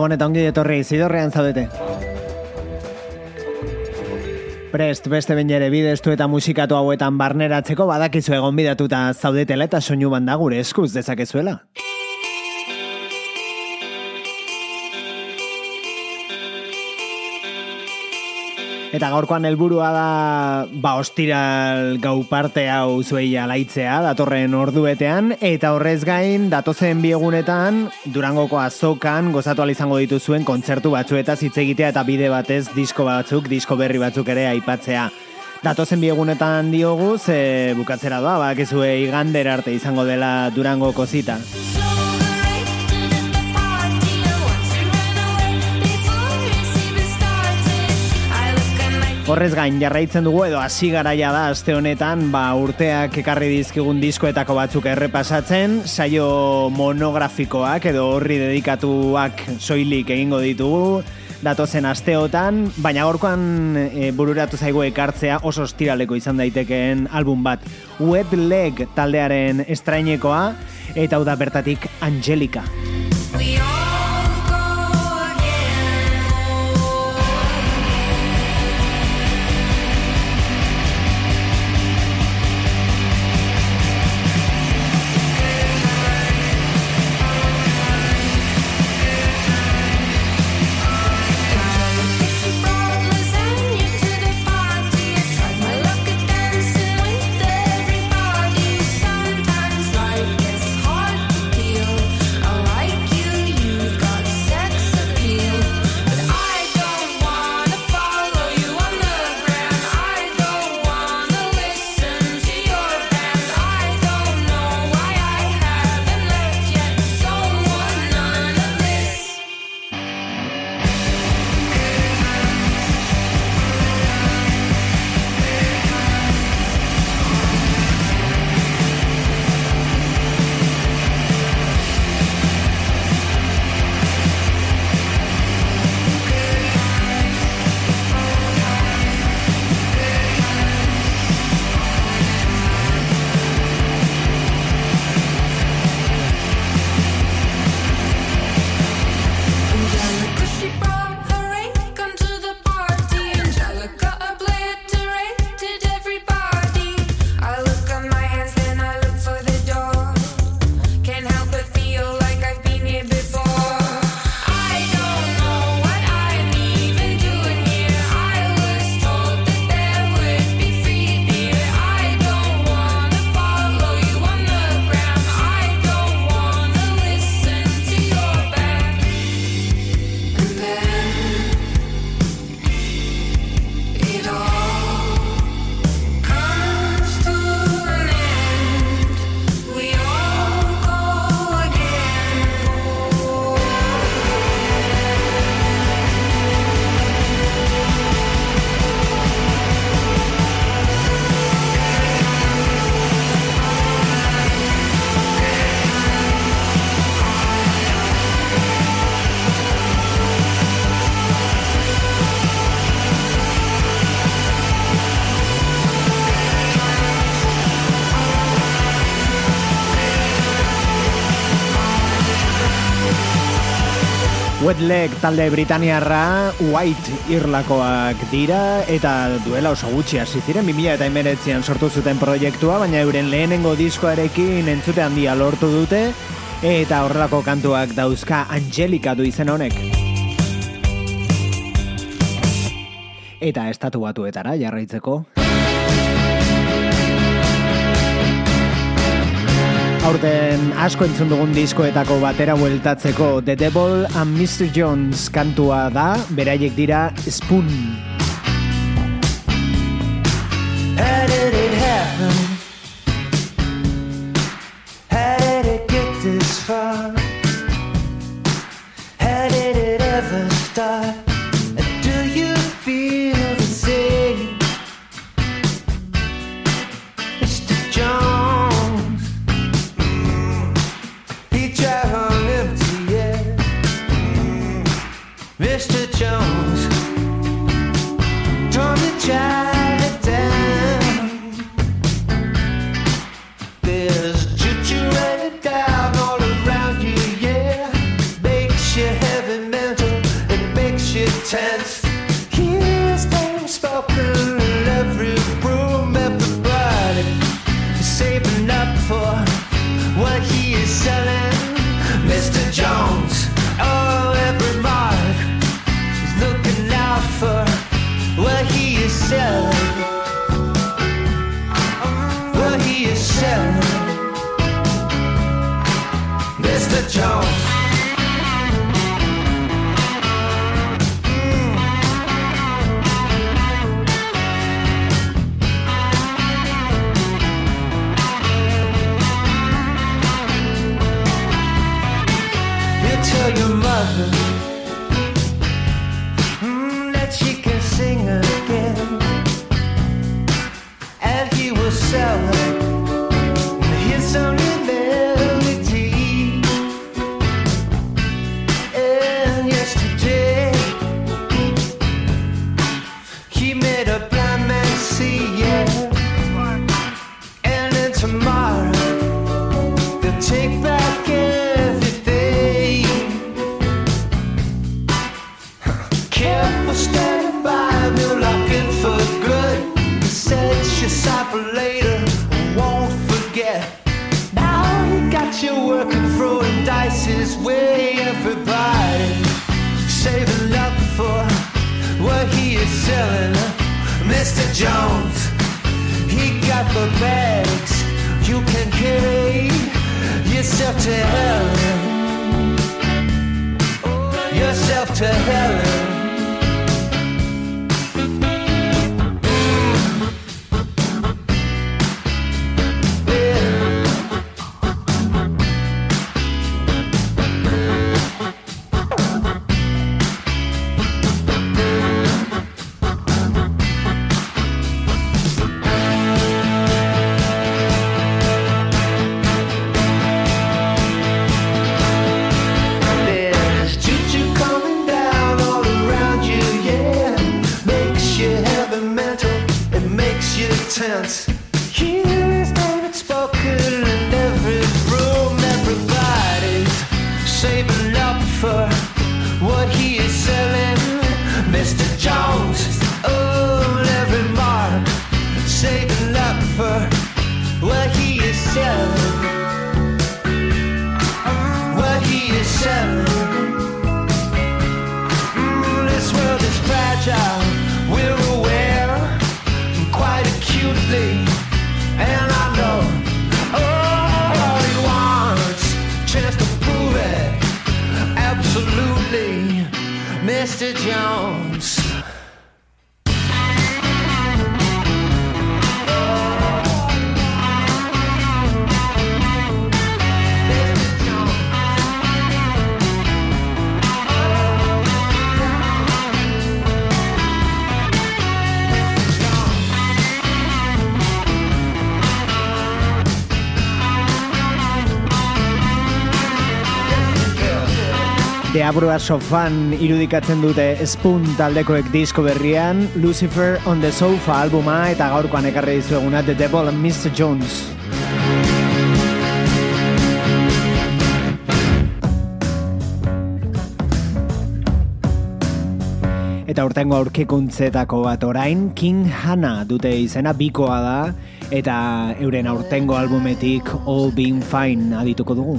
Gabon eta ongi etorri zidorrean zaudete. Prest, beste bain ere bidestu eta musikatu hauetan barneratzeko badakizu egon bidatuta zaudetela eta soinu banda gure eskuz dezakezuela. Eta gaurkoan helburua da ba ostiral gau parte hau zuei alaitzea datorren orduetean eta horrez gain datozen biegunetan Durangoko azokan gozatu izango dituzuen kontzertu batzueta hitz egitea eta bide batez disko batzuk, disko berri batzuk ere aipatzea. Datozen biegunetan diogu ze bukatzera da, bakizue igander arte izango dela Durangoko zita. Horrez gain jarraitzen dugu edo hasi garaia da aste honetan, ba urteak ekarri dizkigun diskoetako batzuk errepasatzen, saio monografikoak edo horri dedikatuak soilik egingo ditugu datozen asteotan, baina gorkoan e, bururatu zaigu ekartzea oso ostiraleko izan daitekeen album bat. Wet Leg taldearen estrainekoa eta hau da bertatik Angelica. Like Leg talde Britaniarra White Irlakoak dira eta duela oso gutxi hasi ziren 2000 eta emeretzian sortu zuten proiektua baina euren lehenengo diskoarekin entzute handia lortu dute eta horrelako kantuak dauzka Angelika du izen honek. Eta estatu batuetara jarraitzeko. aurten asko entzun dugun diskoetako batera bueltatzeko The Devil and Mr. Jones kantua da, beraiek dira Spoon. Música abrua sofan irudikatzen dute Spoon taldekoek disko berrian, Lucifer on the Sofa albuma eta gaurkoan ekarri dizueguna The Devil and Mr. Jones. Eta urtengo aurkikuntzetako bat orain, King Hana dute izena bikoa da, eta euren aurtengo albumetik All Being Fine adituko dugu.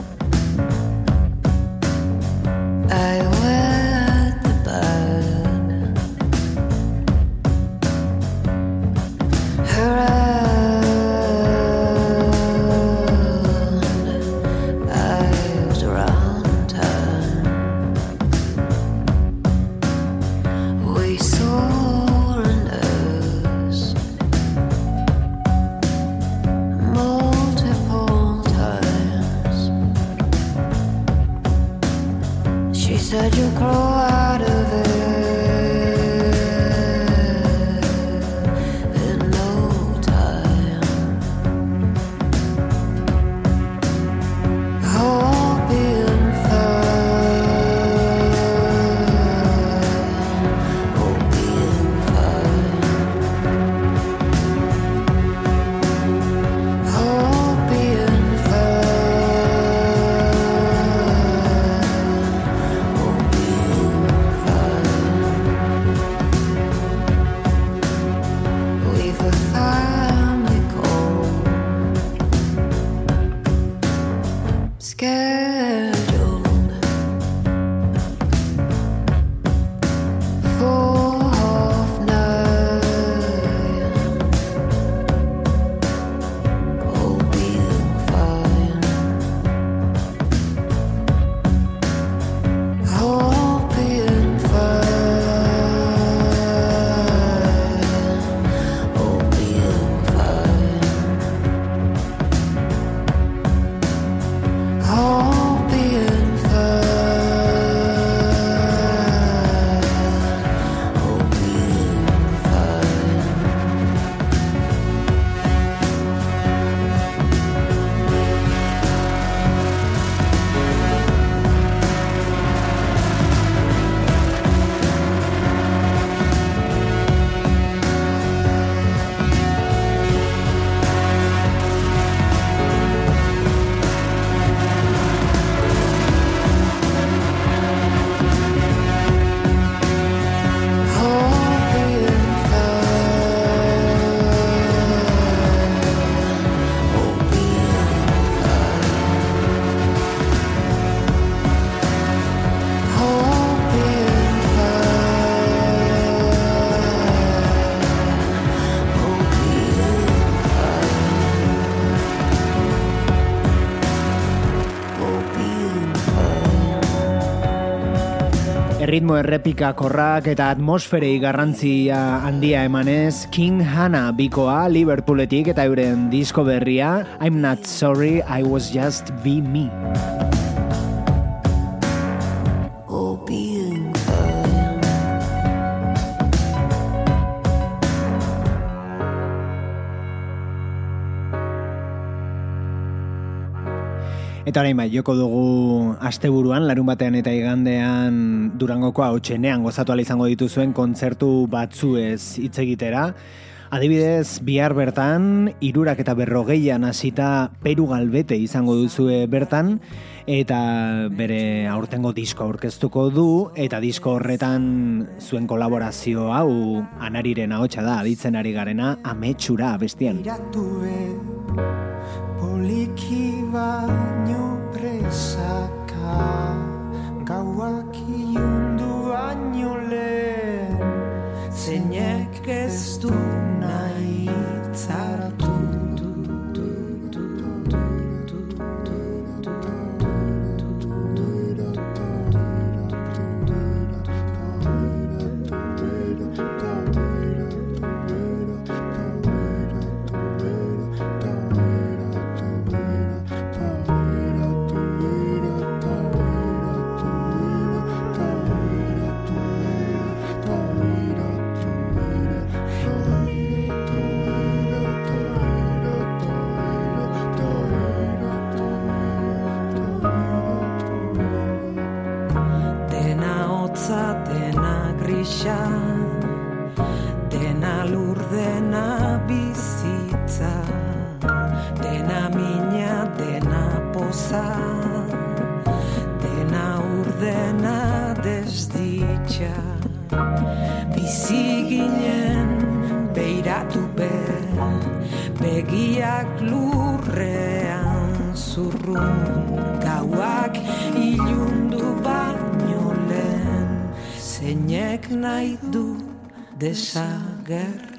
said you cry ritmo errepika korrak eta atmosferei garrantzia handia emanez, King Hana bikoa Liverpooletik eta euren disko berria I'm not sorry, I was just be me. Eta orain bai, joko dugu asteburuan, larun batean eta igandean durangoko hau txenean gozatu izango dituzuen kontzertu batzuez hitz egitera. Adibidez, bihar bertan, irurak eta berrogeian hasita peru galbete izango duzue bertan, eta bere aurtengo disko aurkeztuko du, eta disko horretan zuen kolaborazio hau anariren ahotsa da, aditzen ari garena, ametsura bestian. poliki baino deixar guerra.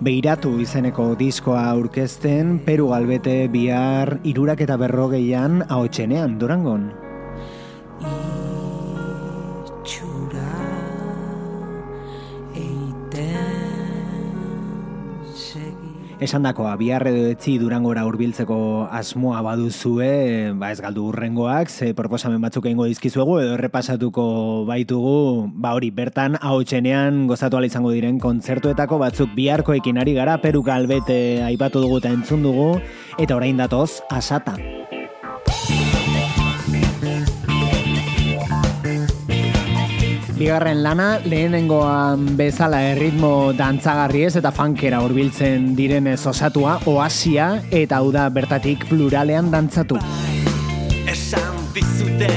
Beiratu izeneko diskoa aurkezten Peru Galbete bihar irurak eta berrogeian haotxenean Durangon. Esan dakoa, biharre etzi durangora urbiltzeko asmoa baduzue, ba ez galdu urrengoak, ze proposamen batzuk egingo dizkizuegu, edo errepasatuko baitugu, ba hori, bertan hau txenean gozatu izango diren kontzertuetako batzuk biharkoekin ari gara, peruka albete aipatu dugu eta entzun dugu, eta orain datoz, asata. Bigarren lana, lehenengoan bezala erritmo dantzagarri ez eta funkera hurbiltzen direnez osatua, oasia eta hau da bertatik pluralean dantzatu. Esan dizute,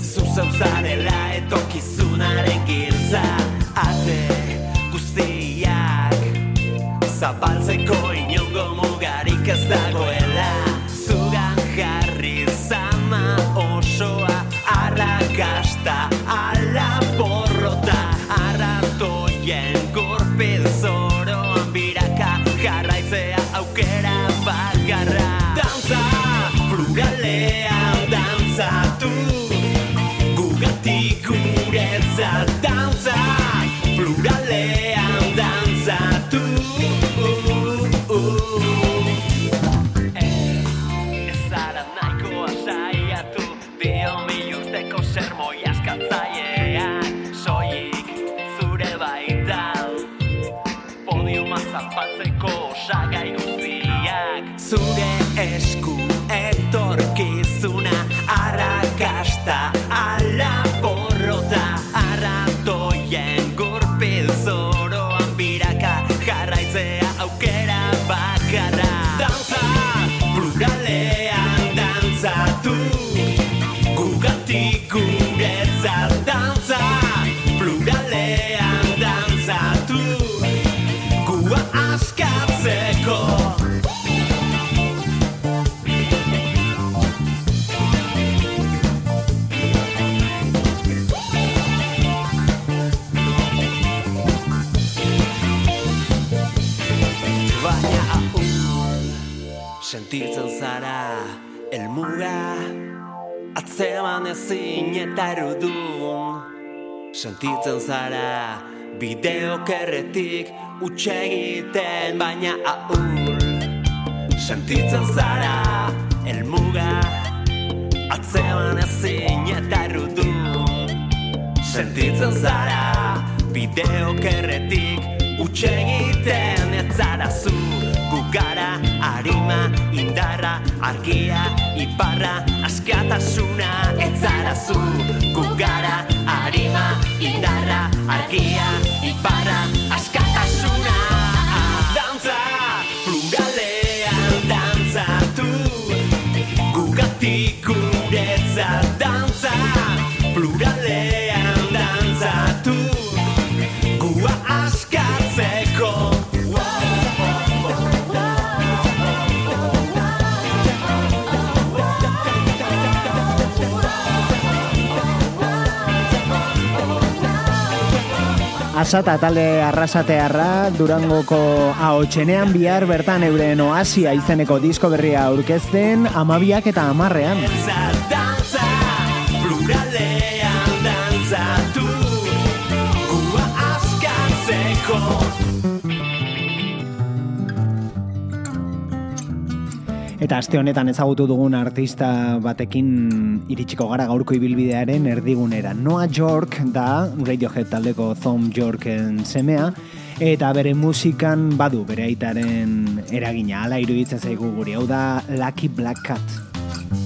zuzen zarela etokizunaren giltza, ate guztiak, zapaltzeko inongo mugarik ez dagoela, zugan jarri osoa, Plural. Sentitzen zara. Elmuga atzeman ezin eta erudun. Sentitzen zara bideo kerretik utxegiten baina aur. Sentitzen zara elmuga atzeman ezin eta erudun. Sentitzen zara bideo kerretik utxegiten ez zara zu gugara arima, indarra, argia, iparra, askatasuna, etzara zu. Gugara, arima, indarra, argia, iparra, askatasuna. Dantza, pluralean dantzatu, gugatik Asata talde arrasatearra Durangoko ahotsenean bihar bertan euren oasia izeneko disko berria aurkezten amabiak eta amarrean. Eta aste honetan ezagutu dugun artista batekin iritsiko gara gaurko ibilbidearen erdigunera. Noah York da Radiohead taldeko Thom Yorken semea, eta bere musikan badu bere aitaren eragina, Hala iruditzen zaigu guri, hau da Lucky Black Cat.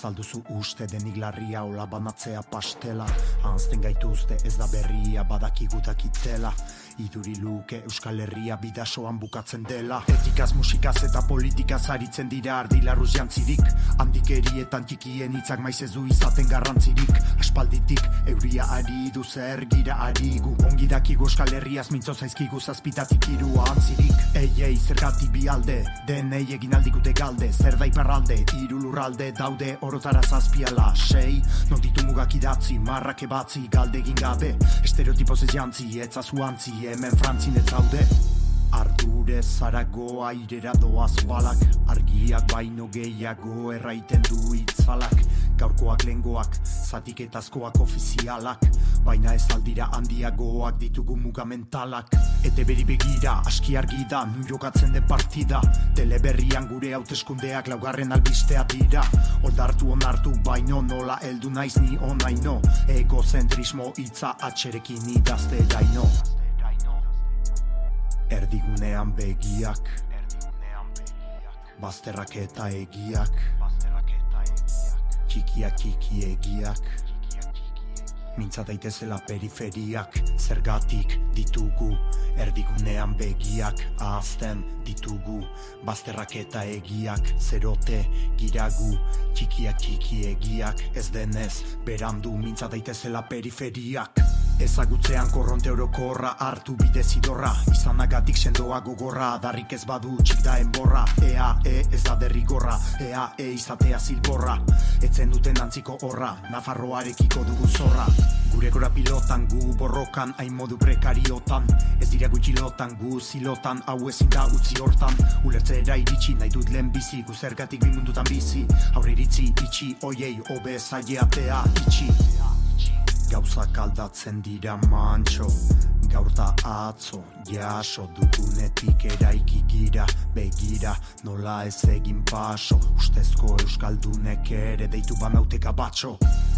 Ez alduzu uste denik larria, ola banatzea pastela. Anzten gaituzte ez da berria, badakigutak itela Iduri luke Euskal Herria bidasoan bukatzen dela. Etikaz, musikaz eta politikaz aritzen dira ardilarruz jantzirik. Handikerietan txikien hitzak maiz ez du izaten garrantzirik. Aspalditik euria ari du zer gira ari gu. Ongi dakigu Euskal Herriaz mintzo zaizkigu zazpitatik irua antzirik. Ei, ei, zergatik bi alde, denei egin aldikute galde. Zer da iparralde, hiru lurralde daude orotara zazpiala. Sei, non ditu mugak idatzi, marrak ebatzi, galde egin gabe. Estereotipoz ez jantzi, etzazu antzi, hemen frantzin ez zaude. Ardure zarago airera doaz balak. Argiak baino gehiago erraiten du itzalak. Gaurkoak lengoak, zatiketazkoak ofizialak. Baina ez aldira handiagoak ditugu mugamentalak. Ete beri begira, aski argi da, nu jokatzen den partida. Teleberrian gure hauteskundeak laugarren albistea dira. Oldartu onartu baino nola heldu naiz ni onaino. Egozentrismo hitza atxerekin idazte daino Erdigunean begiak. Bazterrak eta egiak. Txikiak txiki egiak. Mintza daitezela periferiak. Zergatik ditugu Erdigunean begiak. Ahazten ditugu Bazterrak eta egiak. Zerote giragu. Txikiak txiki egiak. Ez denez berandu Mintza daitezela periferiak Ezagutzean korronte orokorra hartu bide zidorra. Izanagatik sendoa gogorra Darrik ez badu txik da enborra. Ea, e, ez da derrigorra. Ea, e, izatea zilborra. Etzen duten antziko horra Nafarroarekiko dugu zorra. Gure gora pilotan gu borrokan Hain modu prekariotan. Ez dira gutxi lotan gu zilotan Hau ezin da utzi hortan. Ulertzera iritsi nahi dut lehen bizi Gu zergatik bi mundutan bizi. Aurre iritzi itxi oiei Obe zaileatea itxi Gauzak aldatzen dira mantxo Gaur da atzo, jaso dugunetik eraiki gira Begira, nola ez egin paso Ustezko euskaldunek ere deitu banauteka batxo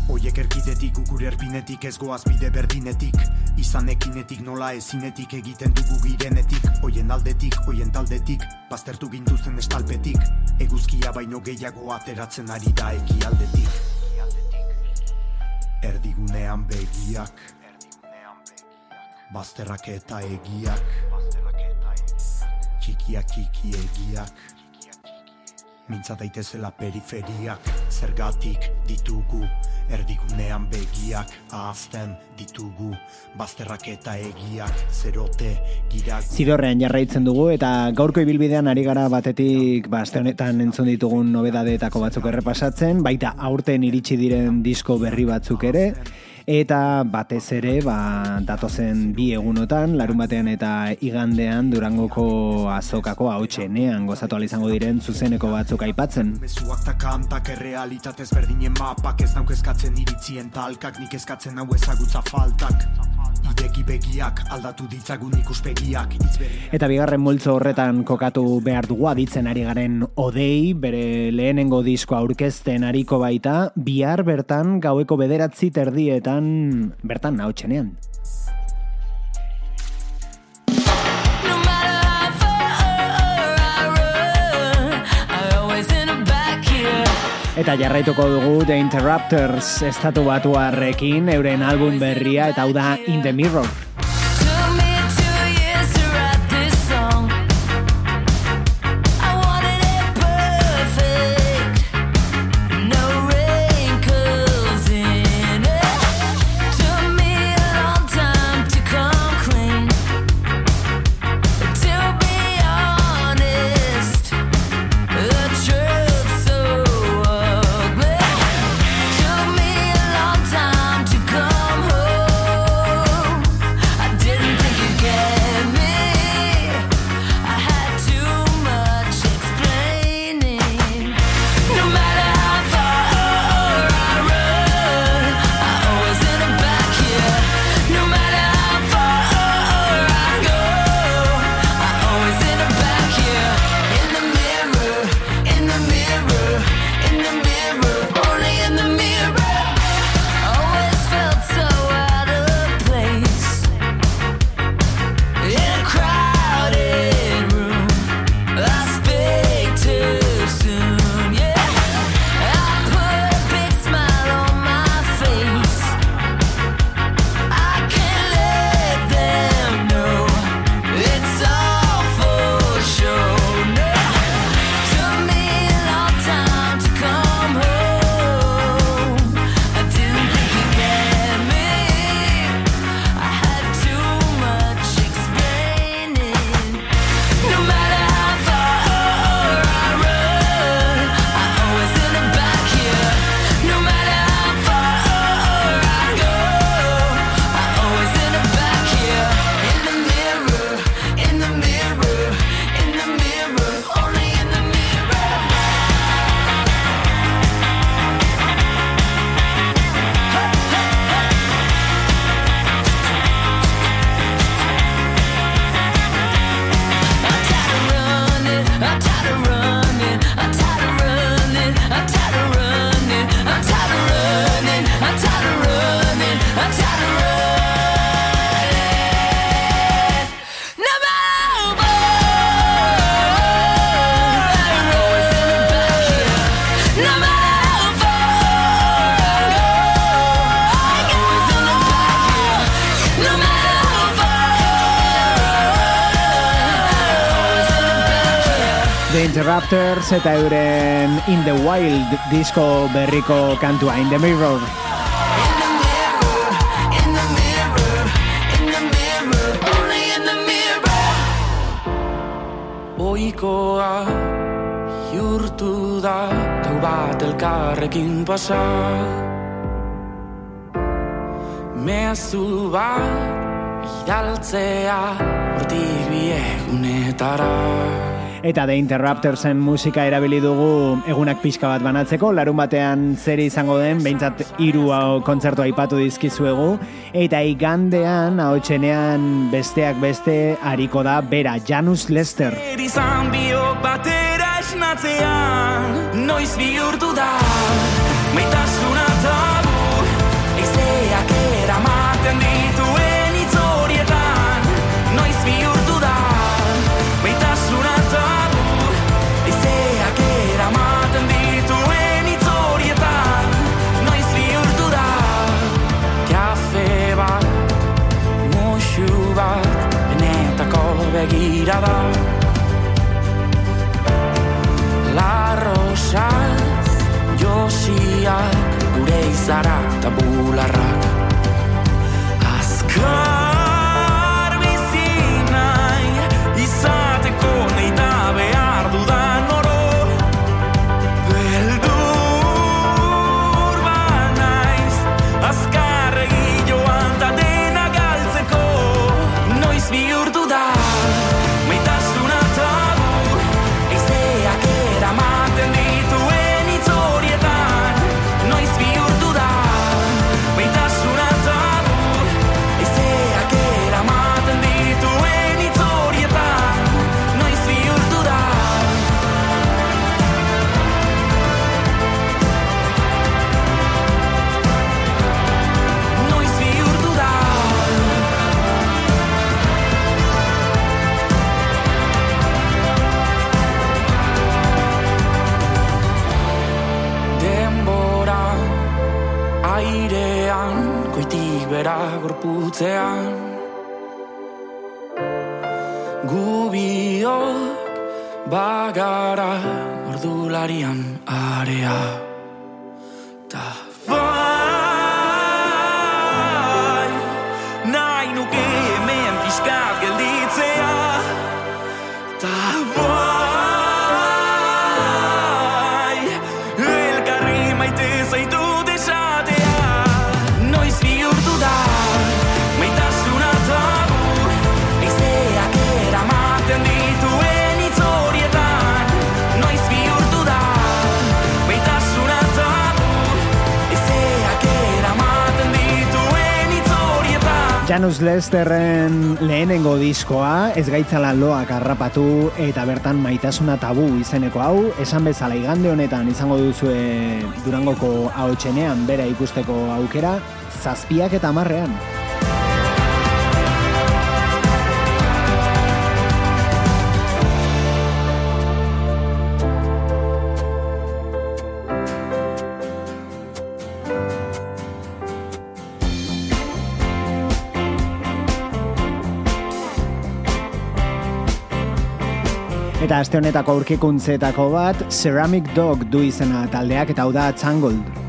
Oiek erkidetik, gure erpinetik, ez goaz bide berdinetik Izan ekinetik, nola ezinetik egiten dugu girenetik Oien aldetik, oien taldetik, baztertu gintuzten estalpetik Eguzkia baino gehiago ateratzen ari da ekialdetik Erdigunean begiak. Bazterrak eta egiak. Txikiak txiki egiak. Mintza daitezela periferiak. Zergatik ditugu Erdigunean begiak Ahazten ditugu Bazterrak eta egiak Zerote girak. Zidorrean jarraitzen dugu eta gaurko ibilbidean ari gara batetik ba, aste honetan entzun ditugun nobedadeetako batzuk errepasatzen, baita aurten iritsi diren disko berri batzuk ere, eta batez ere ba, datozen bi egunotan, larun batean eta igandean durangoko azokako hautsenean gozatu izango diren zuzeneko batzuk aipatzen. Mezuak ta kantak errealitatez berdinen mapak Ez nauk eskatzen iritzien talkak Nik eskatzen hau ezagutza faltak Ideki begiak aldatu ditzagun ikuspegiak Eta bigarren multzo horretan kokatu behar dugu aditzen ari garen odei, bere lehenengo diskoa aurkezten ariko baita, bihar bertan gaueko bederatzi terdietan bertan hautsenean. Back here. Eta jarraituko dugu The Interrupters estatu batuarrekin euren album berria eta hau da In the Mirror. Interrupters eta euren In the Wild disko berriko kantua In the Mirror. Oikoa jurtu da Gau bat elkarrekin pasa Mezu bat idaltzea Hortik biegunetara Eta The Interruptersen musika erabili dugu egunak pixka bat banatzeko, larun batean zer izango den, behintzat hiru kontzertu aipatu dizkizuegu, eta igandean, ahotsenean besteak beste, hariko da bera, Janus Lester. Izan biok batera esnatzean Noiz bihurtu da begirada La rosaz josiak gure izara eta bularrak Janus Lesterren lehenengo diskoa, ez gaitzala loak harrapatu eta bertan maitasuna tabu izeneko hau, esan bezala igande honetan izango duzue Durangoko ahotsenean bera ikusteko aukera, zazpiak eta marrean. Eta aste honetako aurkikuntzetako bat, Ceramic Dog du izena taldeak eta hau da Tangled.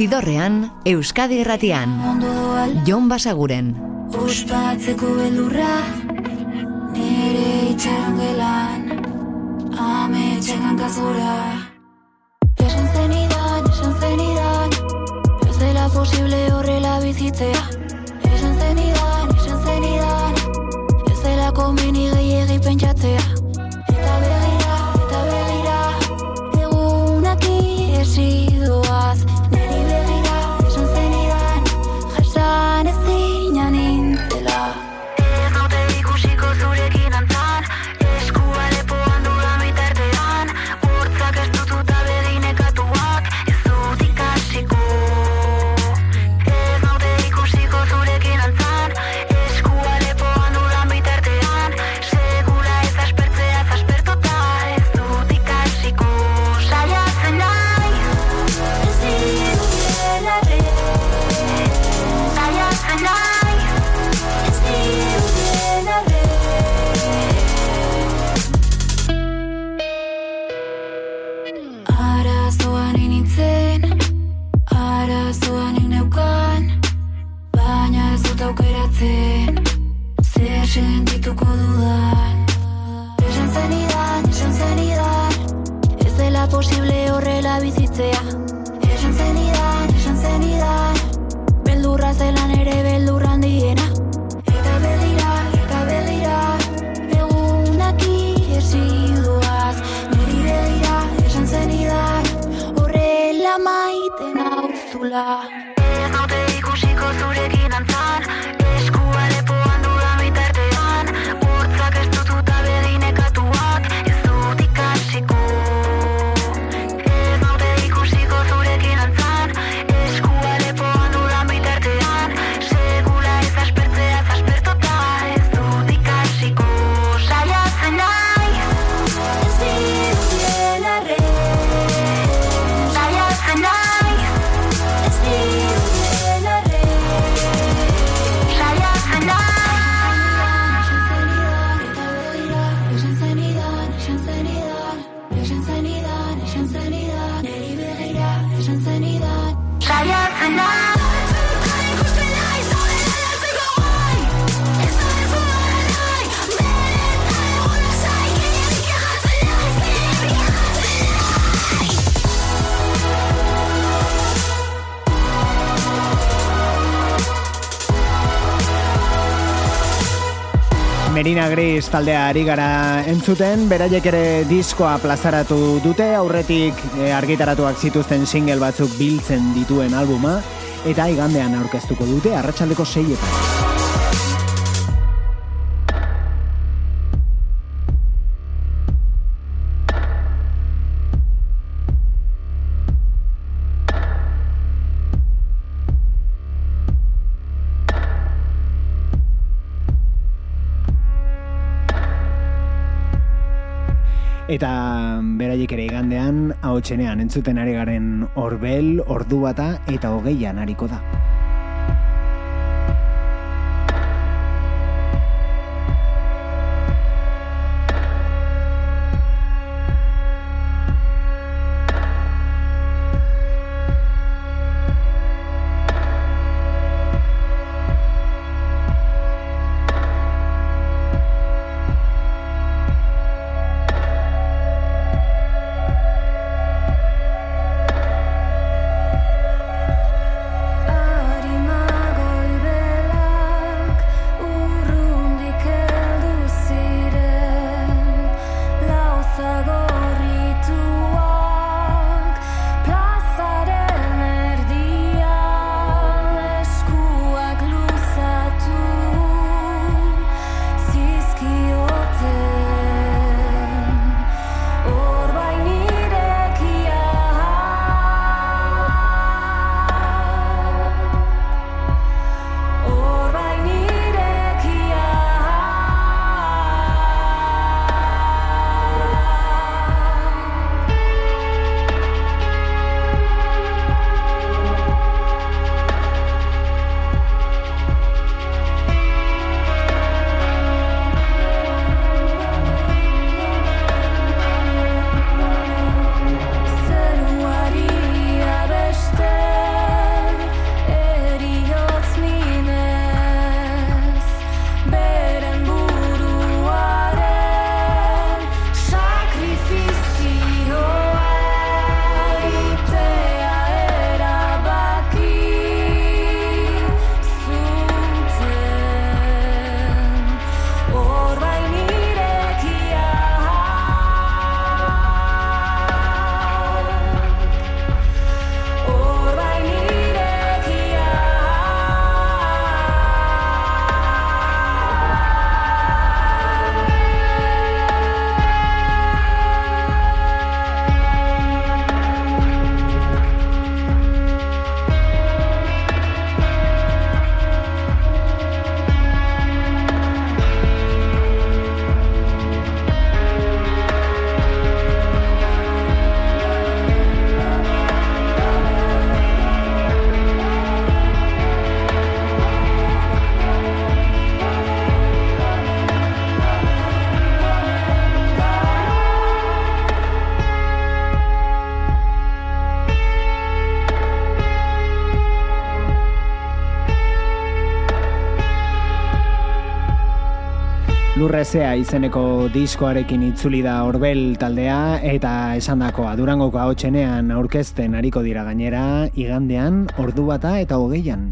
Zidorrean, Euskadi Erratian. Jon Basaguren. Ospatzeko beldurra, nire itxarongelan, ametxekan kazora. Ametxekan. Merina Gris taldea ari gara entzuten, beraiek ere diskoa plazaratu dute, aurretik eh, argitaratuak zituzten single batzuk biltzen dituen albuma, eta igandean aurkeztuko dute, arratsaldeko seietan. Eta mm, beraiek ere igandean, hau txenean, entzuten ari garen orbel, ordu bata eta hogeian ariko da. Lurrezea izeneko diskoarekin itzuli da Orbel taldea eta esandakoa Durangoko ahotsenean aurkezten ariko dira gainera igandean ordu bata eta hogeian.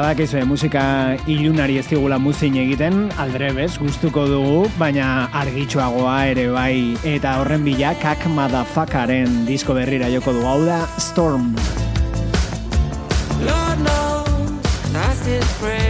Eta bakizue, musika ilunari ez digula muzin egiten, aldrebez gustuko dugu, baina argitxoagoa ere bai. Eta horren bila, kak madafakaren disko berrira joko du hau da, Storm. Lord knows I still pray.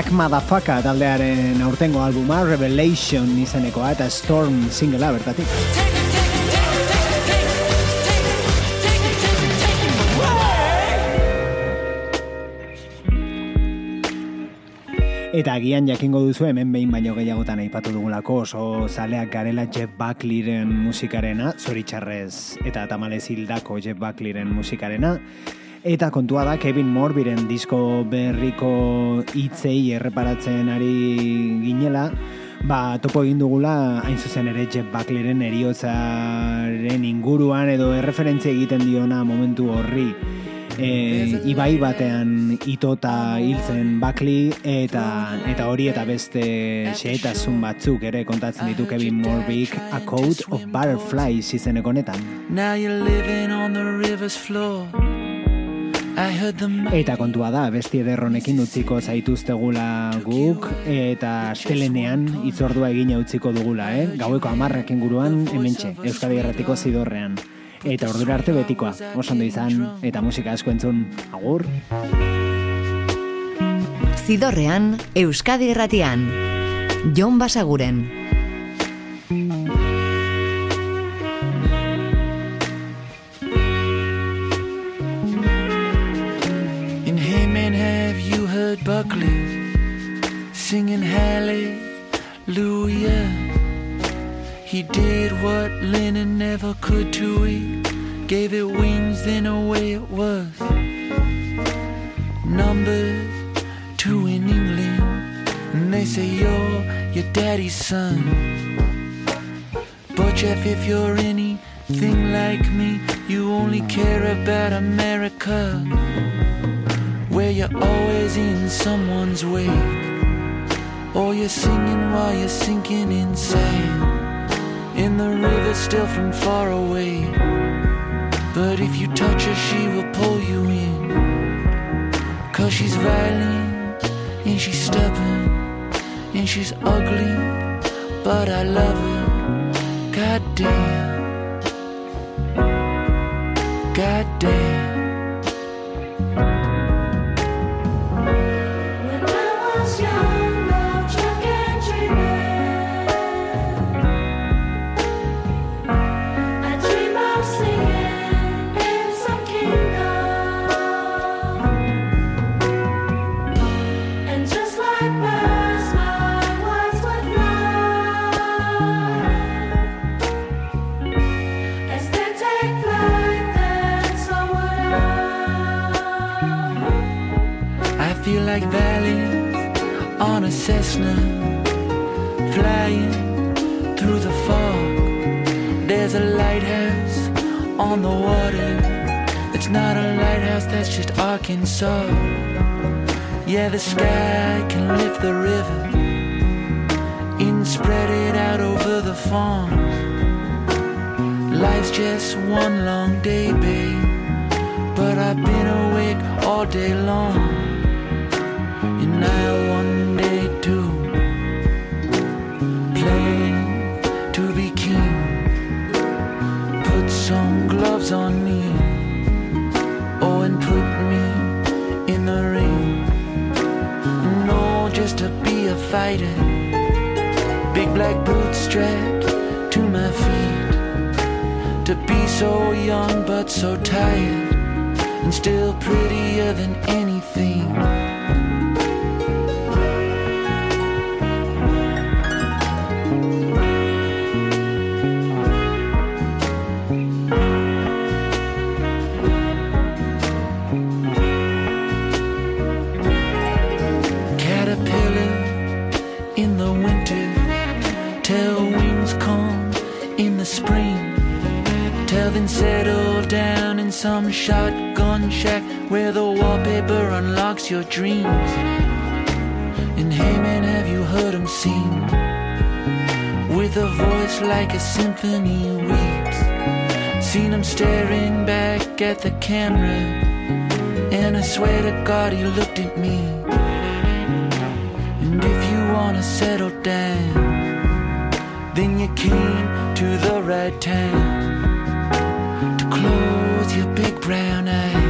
Kak Madafaka taldearen aurtengo albuma, Revelation izenekoa eta Storm singlea bertatik. Eta agian jakingo duzu hemen behin baino gehiagotan aipatu dugulako oso zaleak garela Jeff Buckleyren musikarena, zoritxarrez eta tamalez hildako Jeff Buckleyren musikarena. Eta kontua da Kevin Morbiren disko berriko hitzei erreparatzen ari ginela, ba, topo egin dugula hain zuzen ere Jeff Buckleyren eriotzaren inguruan edo erreferentzia egiten diona momentu horri e, ibai batean itota hiltzen Buckley eta eta hori eta beste xehetasun batzuk ere kontatzen ditu Kevin Morbik A Code of Butterflies izeneko honetan. Now you're living on the river's floor. Eta kontua da, besti ederronekin utziko zaituztegula guk, eta astelenean itzordua egina utziko dugula, eh? Gaueko amarrak inguruan, hementxe, Euskadi Erratiko zidorrean. Eta ordura arte betikoa, oso ondo izan, eta musika asko entzun, agur! Zidorrean, Euskadi Erratian. Jon Basaguren. singing hallelujah. He did what Lennon never could to me, gave it wings, then away it was. Number two in England, and they say you're your daddy's son. But Jeff, if you're anything like me, you only care about America, where you're always in someone's wake. Or you're singing while you're sinking in sand. In the river, still from far away. But if you touch her, she will pull you in. Cause she's violent and she's stubborn and she's ugly, but I love her. God damn. God damn. Farms. Life's just one long day, babe. But I've been awake all day long. And I one day too plan to be king. Put some gloves on me. Oh, and put me in the ring. No, just to be a fighter. Big black boots so young but so tired. And still prettier than anything. Like a symphony weeps. Seen him staring back at the camera. And I swear to God he looked at me. And if you wanna settle down, then you came to the right time to close your big brown eyes